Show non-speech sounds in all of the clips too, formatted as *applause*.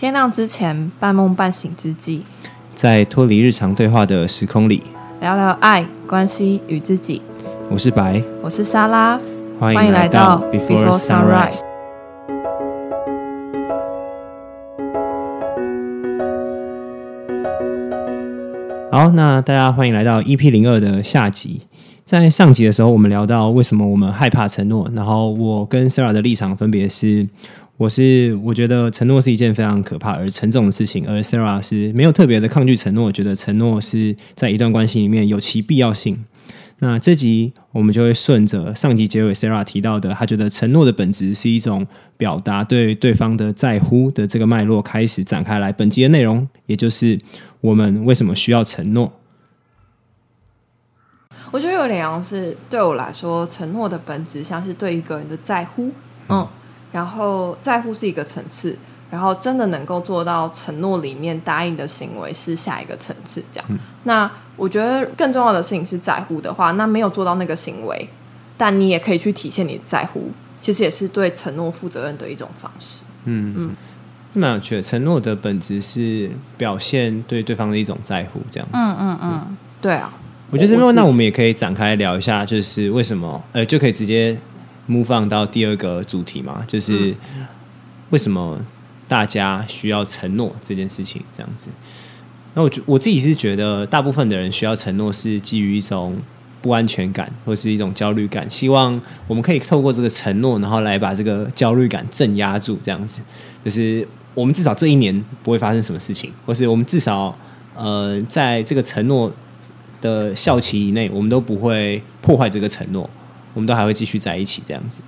天亮之前，半梦半醒之际，在脱离日常对话的时空里，聊聊爱、关系与自己。我是白，我是莎拉，欢迎来到 Before Sunrise。好，那大家欢迎来到 EP 零二的下集。在上集的时候，我们聊到为什么我们害怕承诺，然后我跟 Sarah 的立场分别是。我是我觉得承诺是一件非常可怕而沉重的事情，而 Sarah 是没有特别的抗拒承诺，觉得承诺是在一段关系里面有其必要性。那这集我们就会顺着上集结尾 Sarah 提到的，他觉得承诺的本质是一种表达对对方的在乎的这个脉络开始展开来。本集的内容，也就是我们为什么需要承诺。我觉得有点像是对我来说，承诺的本质像是对一个人的在乎，嗯。然后在乎是一个层次，然后真的能够做到承诺里面答应的行为是下一个层次。这样，那我觉得更重要的事情是在乎的话，那没有做到那个行为，但你也可以去体现你的在乎，其实也是对承诺负责任的一种方式。嗯嗯，蛮有趣的。承诺的本质是表现对对方的一种在乎，这样子。嗯嗯嗯，对啊。我觉得这边那我们也可以展开聊一下，就是为什么呃就可以直接。Move on 到第二个主题嘛，就是为什么大家需要承诺这件事情这样子。那我我自己是觉得，大部分的人需要承诺是基于一种不安全感或是一种焦虑感，希望我们可以透过这个承诺，然后来把这个焦虑感镇压住，这样子。就是我们至少这一年不会发生什么事情，或是我们至少呃在这个承诺的效期以内，我们都不会破坏这个承诺。我们都还会继续在一起，这样子，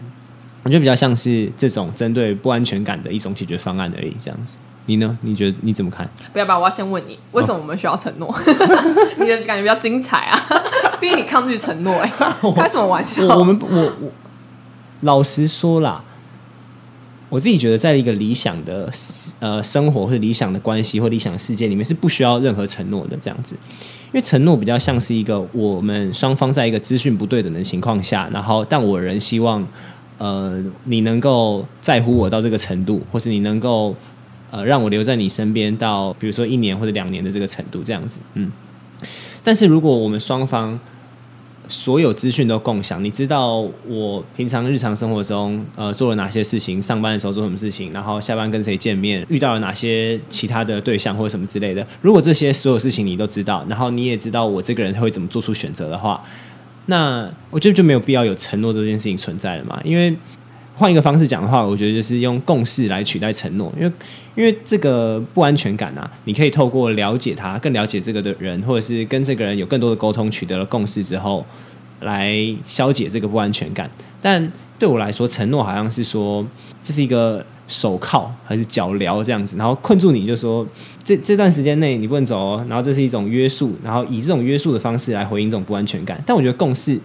我觉得比较像是这种针对不安全感的一种解决方案而已。这样子，你呢？你觉得你怎么看？不要吧，我要先问你，为什么我们需要承诺？*laughs* 你的感觉比较精彩啊！*laughs* 毕竟你抗拒承诺，哎，*laughs* 开什么玩笑？我们我我老实说啦。我自己觉得，在一个理想的呃生活或者理想的关系或理想的世界里面，是不需要任何承诺的。这样子，因为承诺比较像是一个我们双方在一个资讯不对等的情况下，然后但我仍希望呃你能够在乎我到这个程度，或是你能够呃让我留在你身边到比如说一年或者两年的这个程度，这样子。嗯，但是如果我们双方所有资讯都共享，你知道我平常日常生活中呃做了哪些事情，上班的时候做什么事情，然后下班跟谁见面，遇到了哪些其他的对象或者什么之类的。如果这些所有事情你都知道，然后你也知道我这个人会怎么做出选择的话，那我觉得就没有必要有承诺这件事情存在了嘛，因为。换一个方式讲的话，我觉得就是用共识来取代承诺，因为因为这个不安全感啊，你可以透过了解他，更了解这个的人，或者是跟这个人有更多的沟通，取得了共识之后，来消解这个不安全感。但对我来说，承诺好像是说这是一个手铐还是脚镣这样子，然后困住你，就说这这段时间内你不能走哦，然后这是一种约束，然后以这种约束的方式来回应这种不安全感。但我觉得共识。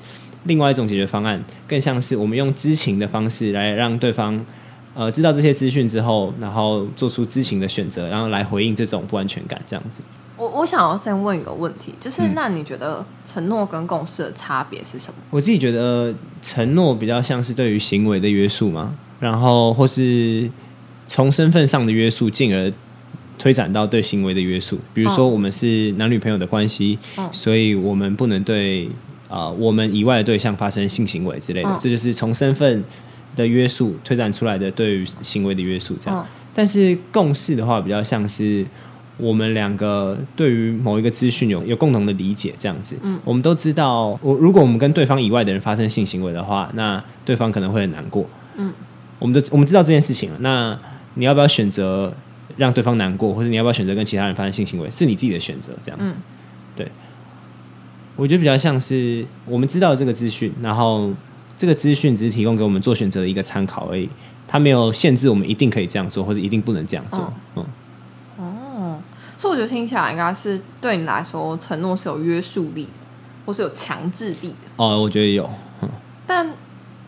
另外一种解决方案，更像是我们用知情的方式来让对方，呃，知道这些资讯之后，然后做出知情的选择，然后来回应这种不安全感，这样子。我我想要先问一个问题，就是那你觉得承诺跟共识的差别是什么？我自己觉得承诺比较像是对于行为的约束嘛，然后或是从身份上的约束，进而推展到对行为的约束。比如说，我们是男女朋友的关系，所以我们不能对。啊，我们以外的对象发生性行为之类的，这就是从身份的约束推展出来的对于行为的约束。这样，但是共识的话，比较像是我们两个对于某一个资讯有有共同的理解，这样子。嗯，我们都知道，我如果我们跟对方以外的人发生性行为的话，那对方可能会很难过。嗯，我们的我们知道这件事情了。那你要不要选择让对方难过，或者你要不要选择跟其他人发生性行为，是你自己的选择。这样子，对。我觉得比较像是我们知道这个资讯，然后这个资讯只是提供给我们做选择的一个参考而已，它没有限制我们一定可以这样做，或者一定不能这样做。嗯，哦，所以我觉得听起来应该是对你来说，承诺是有约束力，或是有强制力的。哦，我觉得有。但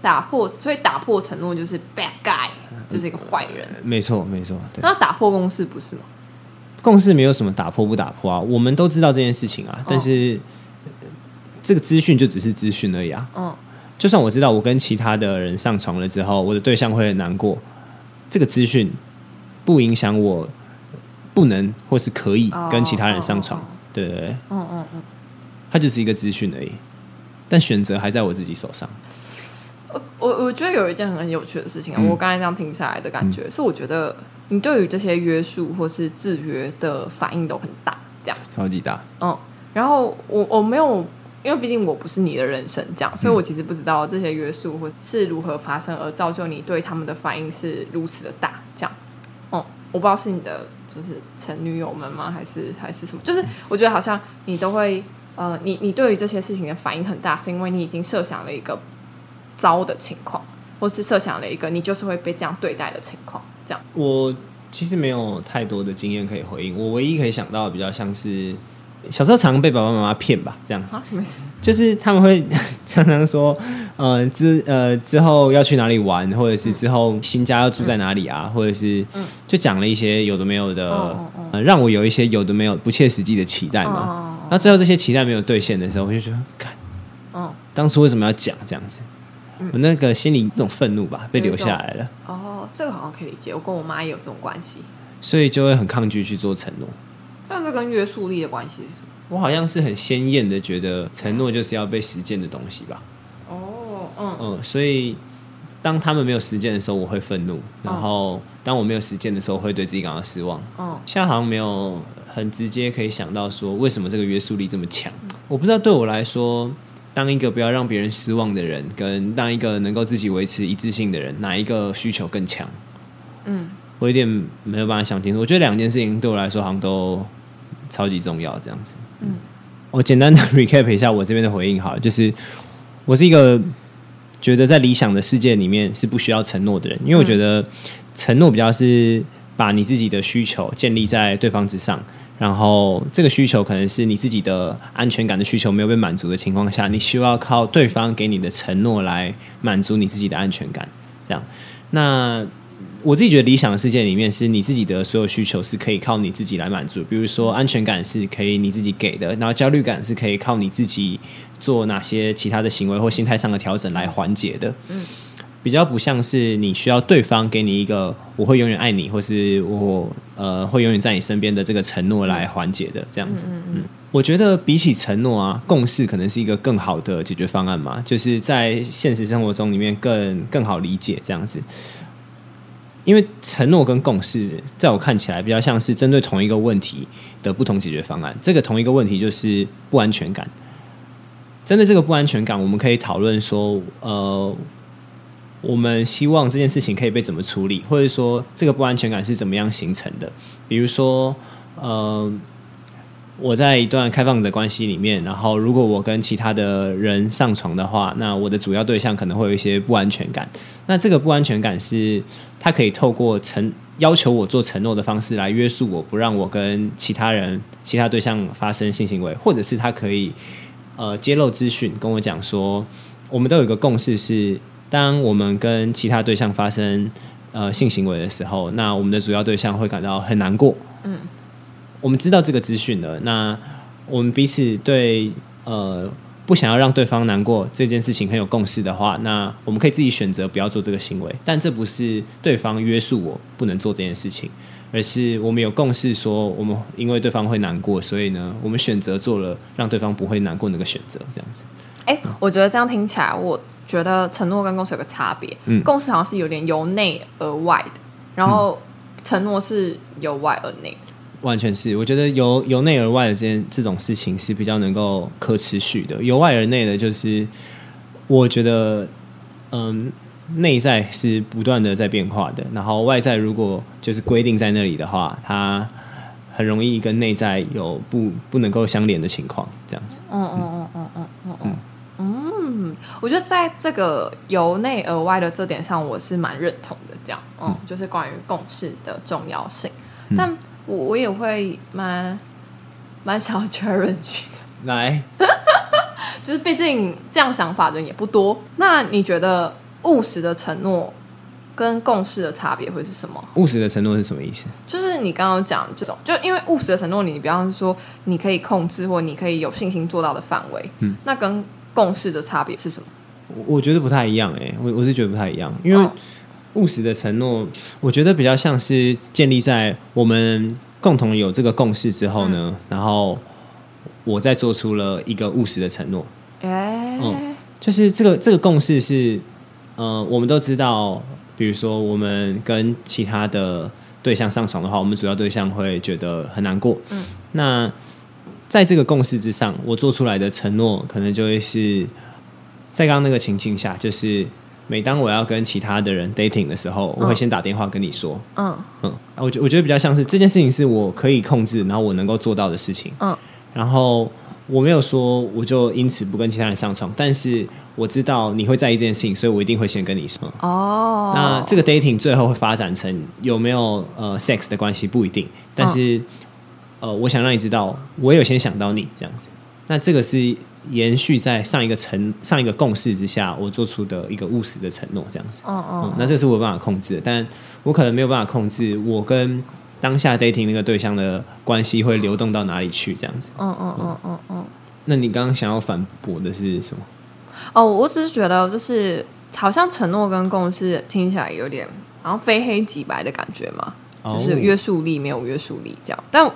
打破，所以打破承诺就是 bad guy，就是一个坏人。没错，没错。那打破公式不是吗？共识没有什么打破不打破啊，我们都知道这件事情啊，但是。这个资讯就只是资讯而已啊。嗯，就算我知道我跟其他的人上床了之后，我的对象会很难过，这个资讯不影响我不能或是可以哦跟其他人上哦床哦，对对对，嗯嗯嗯，它就是一个资讯而已，但选择还在我自己手上。我我我觉得有一件很有趣的事情啊，嗯。我刚才这样听下来的感觉、是，我觉得你对于这些约束或是制约的反应都很大，这样，超级大，嗯，然后我我没有，因为毕竟我不是你的人生这样，所以我其实不知道这些约束或是如何发生，而造就你对他们的反应是如此的大，这样，嗯，我不知道是你的就是前女友们吗，还是还是什么？就是我觉得好像你都会，呃，你你对于这些事情的反应很大，是因为你已经设想了一个糟的情况，或是设想了一个你就是会被这样对待的情况，这样，我其实没有太多的经验可以回应，我唯一可以想到的比较像是小时候常被爸爸妈妈骗吧，这样子。啊，什么意思？就是他们会 *laughs* 常常说，呃之呃之后要去哪里玩，或者是之后新家要住在哪里啊，或者是就讲了一些有的没有的，让我有一些有的没有不切实际的期待嘛。嗯那最后这些期待没有兑现的时候，我就觉得，看嗯，当初为什么要讲这样子？我那个心里这种愤怒吧，被留下来了，哦，这个好像可以理解，我跟我妈也有这种关系。所以就会很抗拒去做承诺。那这跟约束力的关系是什么？我好像是很鲜艳的觉得承诺就是要被实践的东西吧。哦，嗯嗯，所以当他们没有实践的时候，我会愤怒；然后当我没有实践的时候，我会对自己感到失望。嗯现在好像没有很直接可以想到说为什么这个约束力这么强。我不知道对我来说，当一个不要让别人失望的人，跟当一个能够自己维持一致性的人，哪一个需求更强？嗯我有点没有办法想清楚。我觉得两件事情对我来说好像都超级重要，这样子。嗯，我简单的 *laughs* recap 一下我这边的回应，好了，就是我是一个觉得在理想的世界里面是不需要承诺的人，因为我觉得承诺比较是把你自己的需求建立在对方之上。然后，这个需求可能是你自己的安全感的需求没有被满足的情况下，你需要靠对方给你的承诺来满足你自己的安全感。这样，那我自己觉得理想的世界里面，是你自己的所有需求是可以靠你自己来满足。比如说，安全感是可以你自己给的，然后焦虑感是可以靠你自己做哪些其他的行为或心态上的调整来缓解的。嗯，比较不像是你需要对方给你一个我会永远爱你，或是我呃会永远在你身边的这个承诺来缓解的这样子。嗯嗯我觉得比起承诺啊，共识可能是一个更好的解决方案嘛，就是在现实生活中里面更更好理解这样子。因为承诺跟共识，在我看起来比较像是针对同一个问题的不同解决方案。这个同一个问题就是不安全感。针对这个不安全感，我们可以讨论说，呃，我们希望这件事情可以被怎么处理，或者说这个不安全感是怎么样形成的。比如说，嗯，我在一段开放的关系里面，然后如果我跟其他的人上床的话，那我的主要对象可能会有一些不安全感。那这个不安全感是他可以透过承要求我做承诺的方式来约束我，不让我跟其他人、其他对象发生性行为，或者是他可以呃揭露资讯，跟我讲说，我们都有一个共识是，当我们跟其他对象发生呃性行为的时候，那我们的主要对象会感到很难过。嗯我们知道这个资讯了，那我们彼此对呃不想要让对方难过这件事情很有共识的话，那我们可以自己选择不要做这个行为，但这不是对方约束我不能做这件事情，而是我们有共识说，我们因为对方会难过，所以呢，我们选择做了让对方不会难过那个选择，这样子。哎、我觉得这样听起来，我觉得承诺跟共识有个差别。嗯共识好像是有点由内而外的，然后承诺是由外而内的。完全是，我觉得由由内而外的这件这种事情是比较能够可持续的，由外而内的，就是我觉得，嗯，内在是不断的在变化的，然后外在如果就是规定在那里的话，它很容易跟内在有不不能够相连的情况，这样子。嗯嗯嗯嗯嗯嗯嗯。嗯，我觉得在这个由内而外的这点上，我是蛮认同的。这样，嗯，就是关于共识的重要性，但我我也会蛮蛮想要 challenge 的。*laughs* 来，*laughs* 就是毕竟这样想法的人也不多。那你觉得务实的承诺跟共识的差别会是什么？务实的承诺是什么意思？就是你刚刚讲这种，就因为务实的承诺，你比方说你可以控制或你可以有信心做到的范围，嗯，那跟共识的差别是什么？我我觉得不太一样诶、我我是觉得不太一样，因为嗯务实的承诺，我觉得比较像是建立在我们共同有这个共识之后呢，然后我再做出了一个务实的承诺。哎、嗯就是这个这个共识是，呃，我们都知道，比如说我们跟其他的对象上床的话，我们主要对象会觉得很难过。嗯，那在这个共识之上，我做出来的承诺可能就会是在刚刚那个情境下，就是每当我要跟其他的人 dating 的时候，我会先打电话跟你说，嗯。嗯，我觉我觉得比较像是这件事情是我可以控制，然后我能够做到的事情。嗯。然后我没有说我就因此不跟其他人上床，但是我知道你会在意这件事情，所以我一定会先跟你说。哦，那这个 dating 最后会发展成有没有呃 sex 的关系不一定，但是、呃，我想让你知道，我有先想到你这样子。那这个是延续在上一个承上一个共识之下，我做出的一个务实的承诺，这样子。哦哦嗯，那这是我有办法控制的，但我可能没有办法控制我跟当下 dating 那个对象的关系会流动到哪里去，这样子。嗯嗯嗯嗯嗯。那你刚刚想要反驳的是什么？哦，我只是觉得就是好像承诺跟共识听起来有点然后非黑即白的感觉嘛，哦就是约束力没有约束力这样，但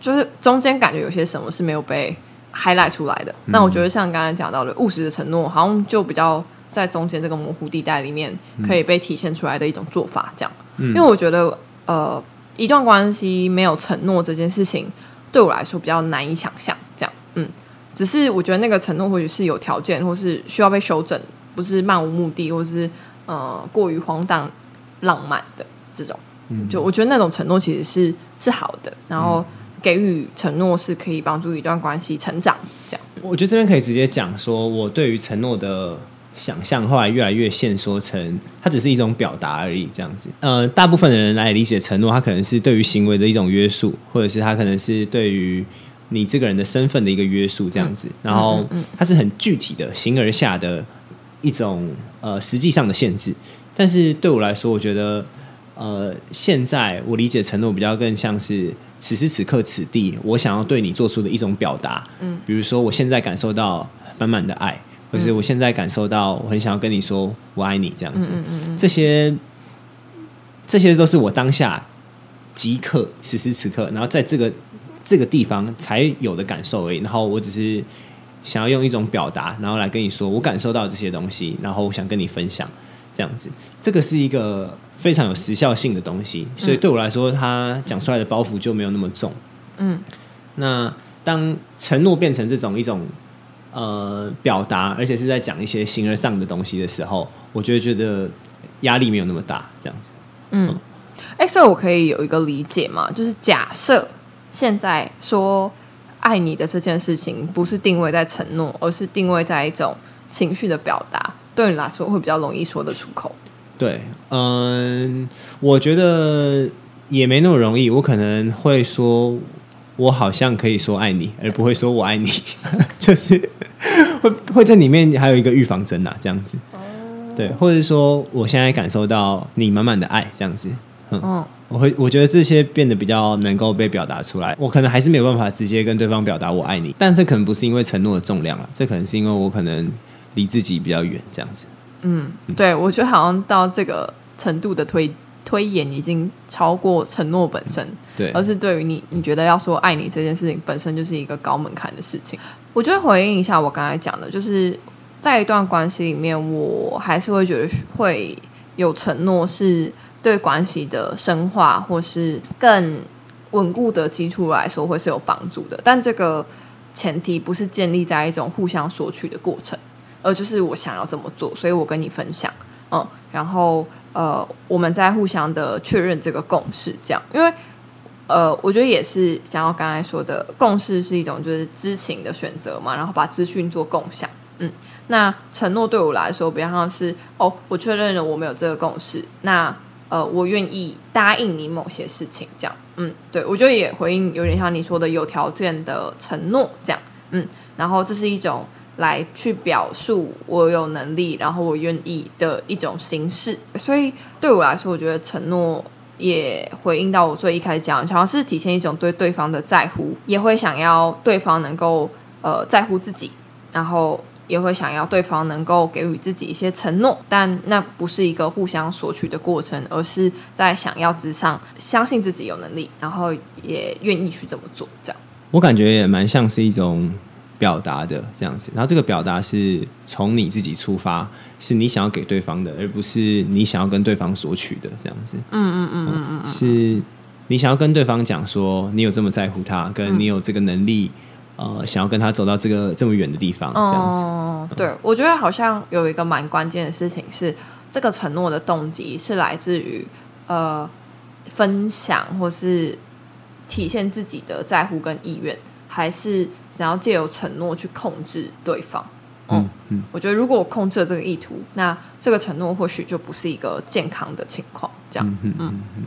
就是中间感觉有些什么是没有被 highlight 出来的。那我觉得像刚才讲到的务实的承诺，好像就比较在中间这个模糊地带里面可以被体现出来的一种做法，这样。嗯因为我觉得呃，一段关系没有承诺这件事情，对我来说比较难以想象。这样，嗯，只是我觉得那个承诺或许是有条件，或是需要被修正，不是漫无目的，或是呃过于荒诞浪漫的这种。就我觉得那种承诺其实是是好的，然后给予承诺是可以帮助一段关系成长。这样，我觉得这边可以直接讲说，我对于承诺的想象后来越来越限缩成，它只是一种表达而已，这样子。呃，大部分的人来理解承诺，它可能是对于行为的一种约束，或者是它可能是对于你这个人的身份的一个约束，这样子。然后它是很具体的、形而下的一种呃实际上的限制。但是对我来说，我觉得呃，现在我理解承诺比较更像是此时此刻此地，我想要对你做出的一种表达。嗯，比如说我现在感受到满满的爱，或是我现在感受到我很想要跟你说我爱你这样子。嗯这些这些都是我当下即刻此时此刻，然后在这个这个地方才有的感受而已。然后我只是想要用一种表达，然后来跟你说我感受到这些东西，然后我想跟你分享。这样子，这个是一个非常有时效性的东西，所以对我来说，他讲出来的包袱就没有那么重。嗯，那当承诺变成这种一种呃表达，而且是在讲一些形而上的东西的时候，我就会觉得压力没有那么大。这样子，嗯，哎、所以我可以有一个理解嘛，就是假设现在说爱你的这件事情不是定位在承诺，而是定位在一种情绪的表达，对你来说会比较容易说得出口。对，嗯，我觉得也没那么容易。我可能会说，我好像可以说爱你，而不会说我爱你，*laughs* 就是会会在里面还有一个预防针啊，这样子。对，或者说我现在感受到你满满的爱，这样子。嗯，嗯我会我觉得这些变得比较能够被表达出来。我可能还是没有办法直接跟对方表达我爱你，但这可能不是因为承诺的重量啊，这可能是因为我可能离自己比较远，这样子。嗯，对，我觉得好像到这个程度的推推演已经超过承诺本身，对，而是对于你，你觉得要说爱你这件事情本身就是一个高门槛的事情。我觉得回应一下我刚才讲的，就是在一段关系里面，我还是会觉得会有承诺是对关系的深化或是更稳固的基础来说会是有帮助的，但这个前提不是建立在一种互相索取的过程。呃就是我想要这么做，所以我跟你分享，嗯，然后呃，我们在互相的确认这个共识，这样，因为呃，我觉得也是想要刚才说的，共识是一种就是知情的选择嘛，然后把资讯做共享，嗯，那承诺对我来说比较像是哦，我确认了我们有这个共识，那呃，我愿意答应你某些事情，这样，嗯，对我觉得也回应有点像你说的有条件的承诺，这样，嗯，然后这是一种。来去表述我有能力，然后我愿意的一种形式。所以对我来说，我觉得承诺也回应到我最一开始讲，好像是体现一种对对方的在乎，也会想要对方能够呃在乎自己，然后也会想要对方能够给予自己一些承诺，但那不是一个互相索取的过程，而是在想要之上相信自己有能力，然后也愿意去这么做。这样，我感觉也蛮像是一种表达的这样子。然后这个表达是从你自己出发，是你想要给对方的，而不是你想要跟对方索取的这样子。嗯嗯嗯嗯嗯，是你想要跟对方讲说你有这么在乎他，跟你有这个能力。呃，想要跟他走到这个这么远的地方，这样子。对，我觉得好像有一个蛮关键的事情是，这个承诺的动机是来自于呃分享或是体现自己的在乎跟意愿，还是想要借由承诺去控制对方？嗯嗯，我觉得如果我控制了这个意图，那这个承诺或许就不是一个健康的情况。这样，嗯嗯嗯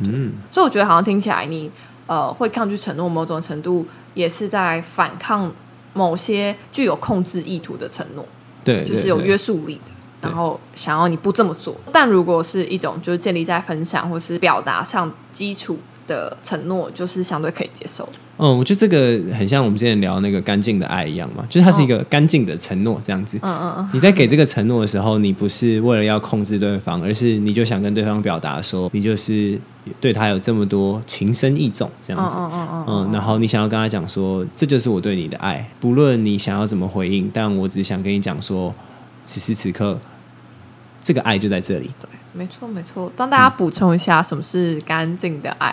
嗯，所以我觉得好像听起来你。呃，会抗拒承诺，某种程度也是在反抗某些具有控制意图的承诺，对，就是有约束力的，然后想要你不这么做。但如果是一种就是建立在分享或是表达上基础的承诺，就是相对可以接受。嗯，我觉得这个很像我们之前聊那个干净的爱一样嘛，就是它是一个干净的承诺这样子。嗯嗯嗯。你在给这个承诺的时候，你不是为了要控制对方，而是你就想跟对方表达说，你就是对他有这么多情深意重这样子。嗯嗯嗯嗯。然后你想要跟他讲说，这就是我对你的爱，不论你想要怎么回应，但我只想跟你讲说，此时此刻，这个爱就在这里。对，没错没错。帮大家补充一下，什么是干净的爱？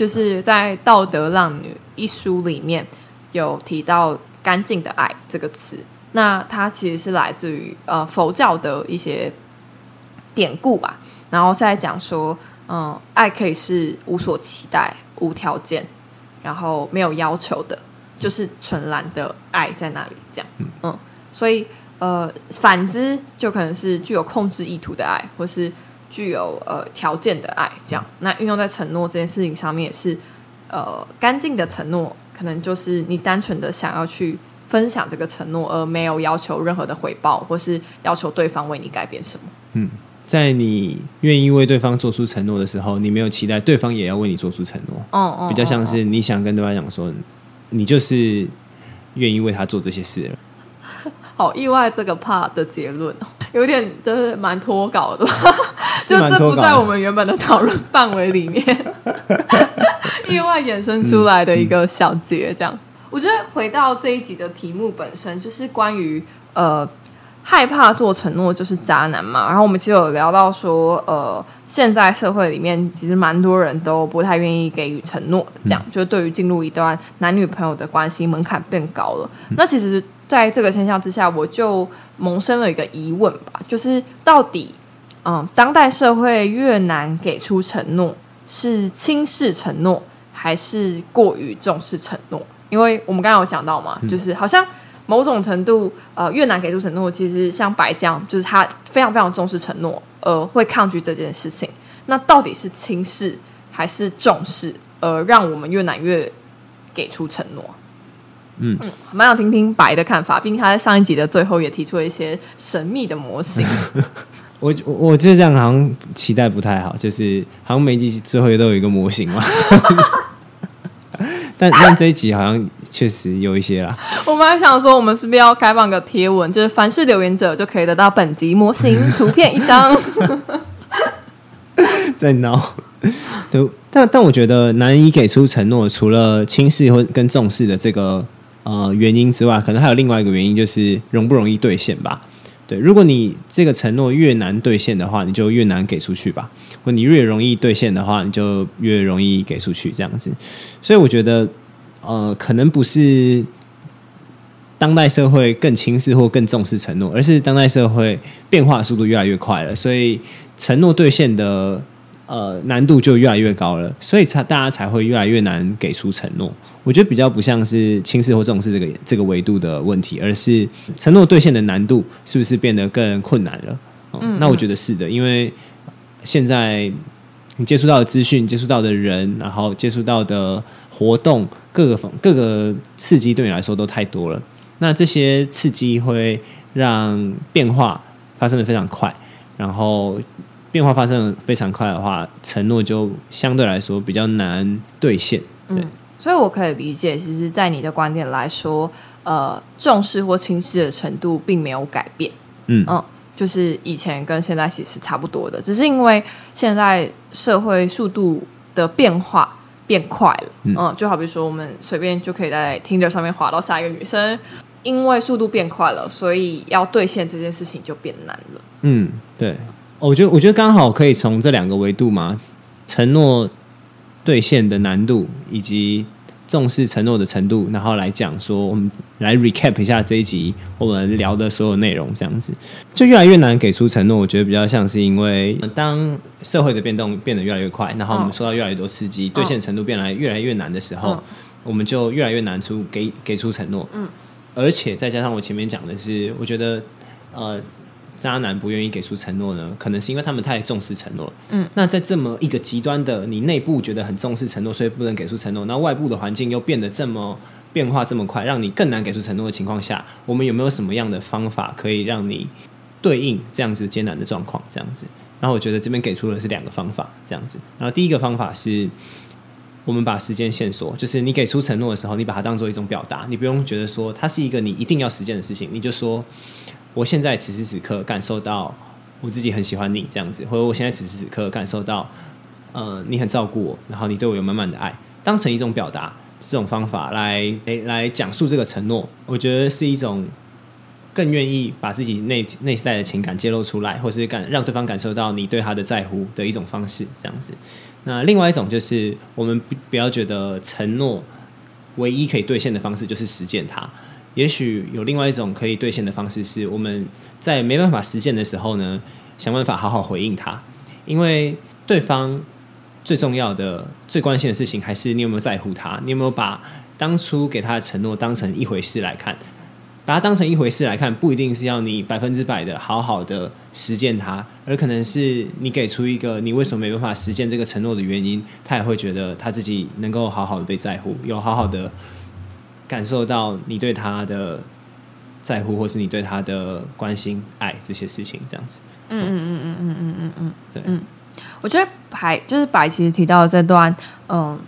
就是在《道德浪女》一书里面有提到“干净的爱”这个词，那它其实是来自于呃佛教的一些典故吧。然后是在讲说，嗯，爱可以是无所期待、无条件，然后没有要求的，就是纯然的爱在那里。这样，嗯，所以呃，反之就可能是具有控制意图的爱，或是。具有呃条件的爱，这样那运用在承诺这件事情上面也是呃干净的承诺，可能就是你单纯的想要去分享这个承诺，而没有要求任何的回报，或是要求对方为你改变什么。嗯，在你愿意为对方做出承诺的时候，你没有期待对方也要为你做出承诺。哦哦，比较像是你想跟对方讲说，你就是愿意为他做这些事了。*laughs* 好意外，这个 part 的结论有点就是蛮脱稿的，就这不在我们原本的讨论范围里面，*laughs* 意外衍生出来的一个小节。这样，我觉得回到这一集的题目本身，就是关于呃害怕做承诺就是渣男嘛。然后我们其实有聊到说，呃，现在社会里面其实蛮多人都不太愿意给予承诺的，这样就对于进入一段男女朋友的关系门槛变高了。那其实。在这个现象之下，我就萌生了一个疑问吧，就是到底，嗯，当代社会越难给出承诺，是轻视承诺，还是过于重视承诺？因为我们刚刚有讲到嘛，就是好像某种程度，呃，越难给出承诺，其实像白酱，就是他非常非常重视承诺，呃，会抗拒这件事情。那到底是轻视还是重视，呃，让我们越难越给出承诺？嗯嗯，蛮想听听白的看法，毕竟他在上一集的最后也提出了一些神秘的模型。*laughs* 我我觉得这样好像期待不太好，就是好像每集最后都有一个模型嘛。*laughs* 但但这一集好像确实有一些啦。我们还想说，我们是不是要开放个贴文，就是凡是留言者就可以得到本集模型图片一张。*laughs* 在闹。对，但但我觉得难以给出承诺，除了轻视或跟重视的这个。呃，原因之外，可能还有另外一个原因，就是容不容易兑现吧。对，如果你这个承诺越难兑现的话，你就越难给出去吧；或你越容易兑现的话，你就越容易给出去。这样子，所以我觉得，呃，可能不是当代社会更轻视或更重视承诺，而是当代社会变化速度越来越快了，所以承诺兑现的。呃，难度就越来越高了，所以才大家才会越来越难给出承诺。我觉得比较不像是轻视或重视这个这个维度的问题，而是承诺兑现的难度是不是变得更困难了？嗯，那我觉得是的，因为现在你接触到的资讯、接触到的人，然后接触到的活动，各个方各个刺激对你来说都太多了。那这些刺激会让变化发生的非常快，然后。变化发生的非常快的话，承诺就相对来说比较难兑现。对，所以我可以理解，其实，在你的观点来说，呃，重视或轻视的程度并没有改变。嗯嗯，就是以前跟现在其实差不多的，只是因为现在社会速度的变化变快了。嗯，就好比说，我们随便就可以在 Tinder 上面滑到下一个女生，因为速度变快了，所以要兑现这件事情就变难了。嗯，对，我觉得我觉得刚好可以从这两个维度嘛，承诺兑现的难度以及重视承诺的程度，然后来讲说，我们来 recap 一下这一集我们聊的所有内容，这样子就越来越难给出承诺。我觉得比较像是因为当社会的变动变得越来越快，然后我们受到越来越多刺激，兑现程度变来越来越难的时候，我们就越来越难出给给出承诺。嗯，而且再加上我前面讲的是，我觉得呃。渣男不愿意给出承诺呢，可能是因为他们太重视承诺。嗯，那在这么一个极端的，你内部觉得很重视承诺，所以不能给出承诺，那外部的环境又变得这么变化这么快，让你更难给出承诺的情况下，我们有没有什么样的方法可以让你对应这样子艰难的状况？这样子，然后我觉得这边给出的是两个方法，这样子。然后第一个方法是，我们把时间线索，就是你给出承诺的时候，你把它当做一种表达，你不用觉得说它是一个你一定要实践的事情，你就说。我现在此时此刻感受到我自己很喜欢你这样子，或者我现在此时此刻感受到，呃，你很照顾我，然后你对我有满满的爱，当成一种表达，这种方法来诶来讲述这个承诺，我觉得是一种更愿意把自己内内在的情感揭露出来，或是感让对方感受到你对他的在乎的一种方式，这样子。那另外一种就是我们不不要觉得承诺唯一可以兑现的方式就是实践它。也许有另外一种可以兑现的方式，是我们在没办法实践的时候呢，想办法好好回应他。因为对方最重要的、最关心的事情，还是你有没有在乎他，你有没有把当初给他的承诺当成一回事来看。把它当成一回事来看，不一定是要你百分之百的好好的实践它，而可能是你给出一个你为什么没办法实践这个承诺的原因，他也会觉得他自己能够好好的被在乎，有好好的。感受到你对他的在乎，或是你对他的关心、爱这些事情，这样子。嗯嗯嗯嗯嗯嗯嗯嗯，对。嗯，我觉得白就是白，其实提到的这段，嗯，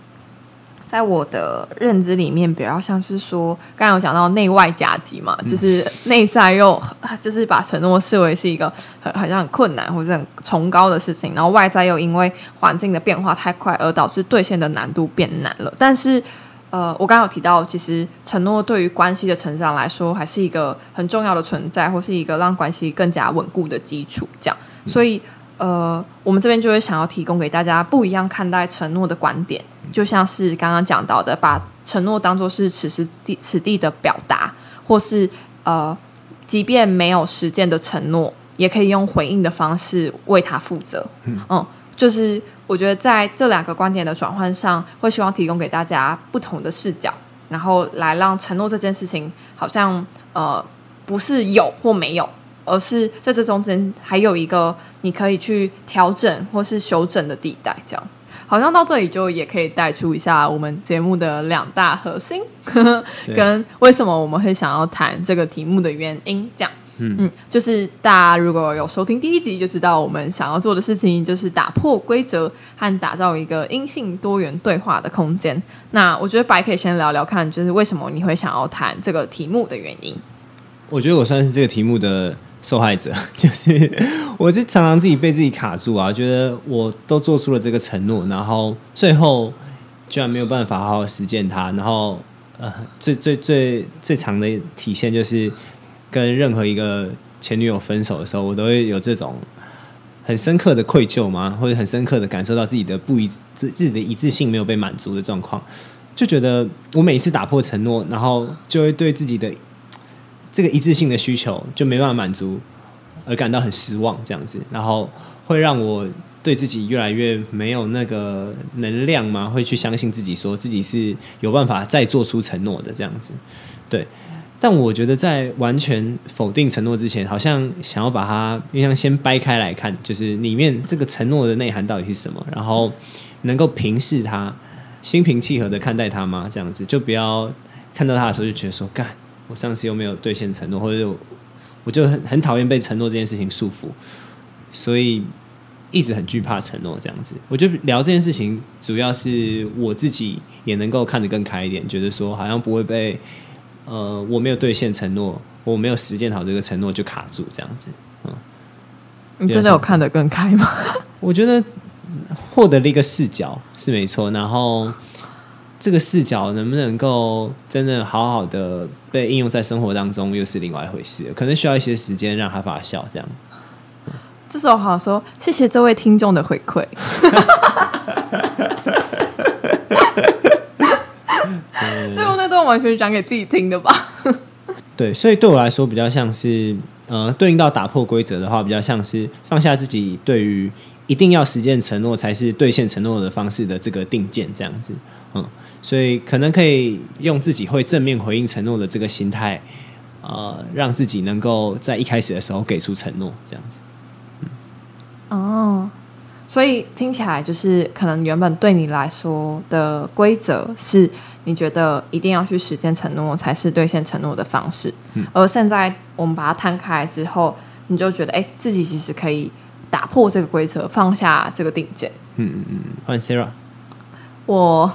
在我的认知里面，比较像是说，刚刚有讲到内外夹击嘛，就是内在又就是把承诺视为是一个很好像很困难或者很崇高的事情，然后外在又因为环境的变化太快而导致兑现的难度变难了，但是。呃，我刚刚有提到，其实承诺对于关系的成长来说，还是一个很重要的存在，或是一个让关系更加稳固的基础。这样，所以呃，我们这边就会想要提供给大家不一样看待承诺的观点，就像是刚刚讲到的，把承诺当做是此时地此地的表达，或是呃，即便没有实践的承诺，也可以用回应的方式为他负责。嗯。就是我觉得在这两个观点的转换上，会希望提供给大家不同的视角，然后来让承诺这件事情好像呃不是有或没有，而是在这中间还有一个你可以去调整或是修正的地带。这样好像到这里就也可以带出一下我们节目的两大核心，*laughs* 跟为什么我们会想要谈这个题目的原因。这样。嗯，就是大家如果有收听第一集，就知道我们想要做的事情就是打破规则和打造一个阴性多元对话的空间。那我觉得白可以先聊聊看，就是为什么你会想要谈这个题目的原因。我觉得我算是这个题目的受害者，就是我就常常自己被自己卡住啊，觉得我都做出了这个承诺，然后最后居然没有办法好好实践它，然后呃，最最最最长的体现就是。跟任何一个前女友分手的时候，我都会有这种很深刻的愧疚吗？或者很深刻的感受到自己的不一自自己的一致性没有被满足的状况，就觉得我每一次打破承诺，然后就会对自己的这个一致性的需求就没办法满足，而感到很失望，这样子，然后会让我对自己越来越没有那个能量吗？会去相信自己，说自己是有办法再做出承诺的这样子，对。但我觉得在完全否定承诺之前，好像想要把它，就像先掰开来看，就是里面这个承诺的内涵到底是什么，然后能够平视它，心平气和的看待它吗？这样子就不要看到它的时候就觉得说，干，我上次又没有兑现承诺，或者我就很很讨厌被承诺这件事情束缚，所以一直很惧怕承诺这样子。我就聊这件事情，主要是我自己也能够看得更开一点，觉得说好像不会被呃我没有兑现承诺，我没有实践好这个承诺就卡住这样子。嗯，你真的有看得更开吗？*laughs* 我觉得获得了一个视角是没错，然后这个视角能不能够真的好好的被应用在生活当中，又是另外一回事，可能需要一些时间让它发酵这样。这时候好说，谢谢这位听众的回馈。*laughs* 完全讲给自己听的吧？*laughs* 对，所以对我来说比较像是，呃，对应到打破规则的话，比较像是放下自己对于一定要实践承诺才是兑现承诺的方式的这个定见，这样子。嗯，所以可能可以用自己会正面回应承诺的这个心态，呃，让自己能够在一开始的时候给出承诺，这样子。嗯哦，所以听起来就是可能原本对你来说的规则是你觉得一定要去实践承诺才是兑现承诺的方式，而现在我们把它摊开之后，你就觉得哎，自己其实可以打破这个规则，放下这个定见。嗯嗯嗯，换 Sarah，我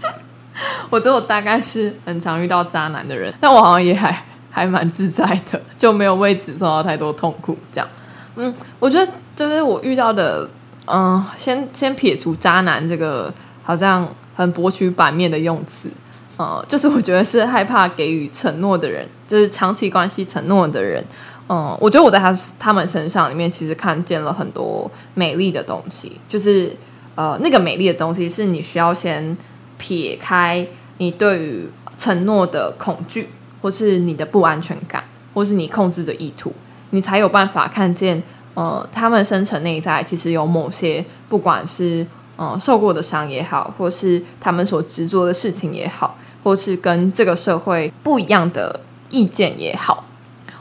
*laughs* 我觉得我大概是很常遇到渣男的人，但我好像也还还蛮自在的，就没有为此受到太多痛苦，这样。嗯，我觉得就是我遇到的，嗯，先先撇除渣男这个好像很博取版面的用词，呃，就是我觉得是害怕给予承诺的人，就是长期关系承诺的人，嗯，我觉得我在他他们身上里面其实看见了很多美丽的东西，就是呃，那个美丽的东西是你需要先撇开你对于承诺的恐惧，或是你的不安全感，或是你控制的意图。你才有办法看见，呃，他们深层内在其实有某些，不管是嗯受过的伤也好，或是他们所执着的事情也好，或是跟这个社会不一样的意见也好，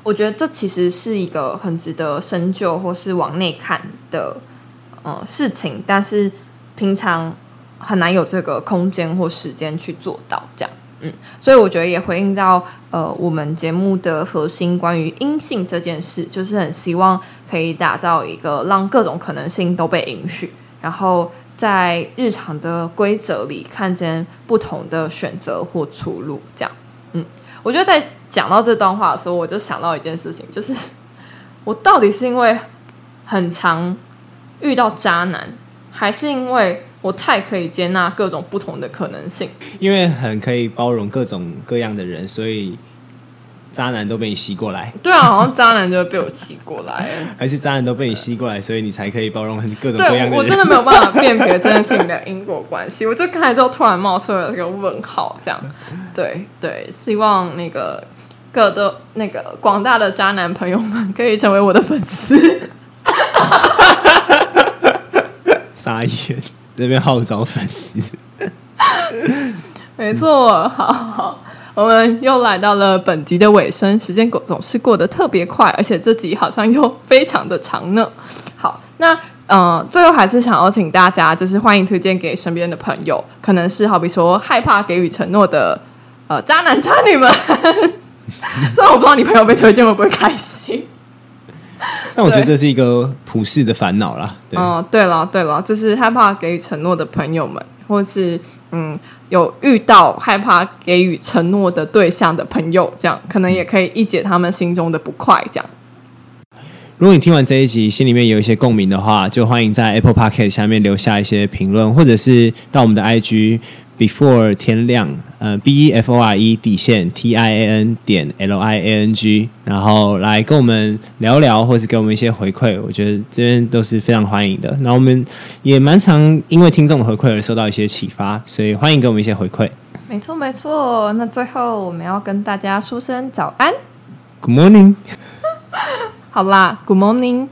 我觉得这其实是一个很值得深究或是往内看的呃事情，但是平常很难有这个空间或时间去做到这样。嗯，所以我觉得也回应到呃，我们节目的核心关于阴性这件事，就是很希望可以打造一个让各种可能性都被允许，然后在日常的规则里看见不同的选择或出路。这样，嗯，我觉得在讲到这段话的时候，我就想到一件事情，就是 *laughs* 我到底是因为很常遇到渣男，还是因为？我太可以接纳各种不同的可能性，因为很可以包容各种各样的人，所以渣男都被你吸过来。对啊，好像渣男就会被我吸过来，*laughs* 还是渣男都被你吸过来，所以你才可以包容很各种各样的人。我真的没有办法辨别这件事情的因果关系，*laughs* 我就看之后突然冒出了一个问号，这样。对对，希望那个各的那个广大的渣男朋友们可以成为我的粉丝。*laughs* 傻眼。这边号召粉丝，没错，好好，我们又来到了本集的尾声，时间过总是过得特别快，而且这集好像又非常的长呢。*laughs* 好，那呃，最后还是想要请大家，就是欢迎推荐给身边的朋友，可能是好比说害怕给予承诺的呃渣男渣女们，*laughs* 虽然我不知道你朋友被推荐会不会开心。*laughs* 但我觉得这是一个普世的烦恼啦。哦，对了，对了，就是害怕给予承诺的朋友们，或是嗯，有遇到害怕给予承诺的对象的朋友，这样可能也可以一解他们心中的不快。这样，如果你听完这一集，心里面有一些共鸣的话，就欢迎在 Apple Podcast 下面留下一些评论，或者是到我们的 IG。Before 天亮，呃，B E F O R E 底线 T I A N 点 L I A N G，然后来跟我们聊聊，或是给我们一些回馈，我觉得这边都是非常欢迎的。那我们也蛮常因为听众的回馈而受到一些启发，所以欢迎给我们一些回馈。没错，没错。那最后我们要跟大家说声早安，Good morning。*laughs* 好啦，Good morning。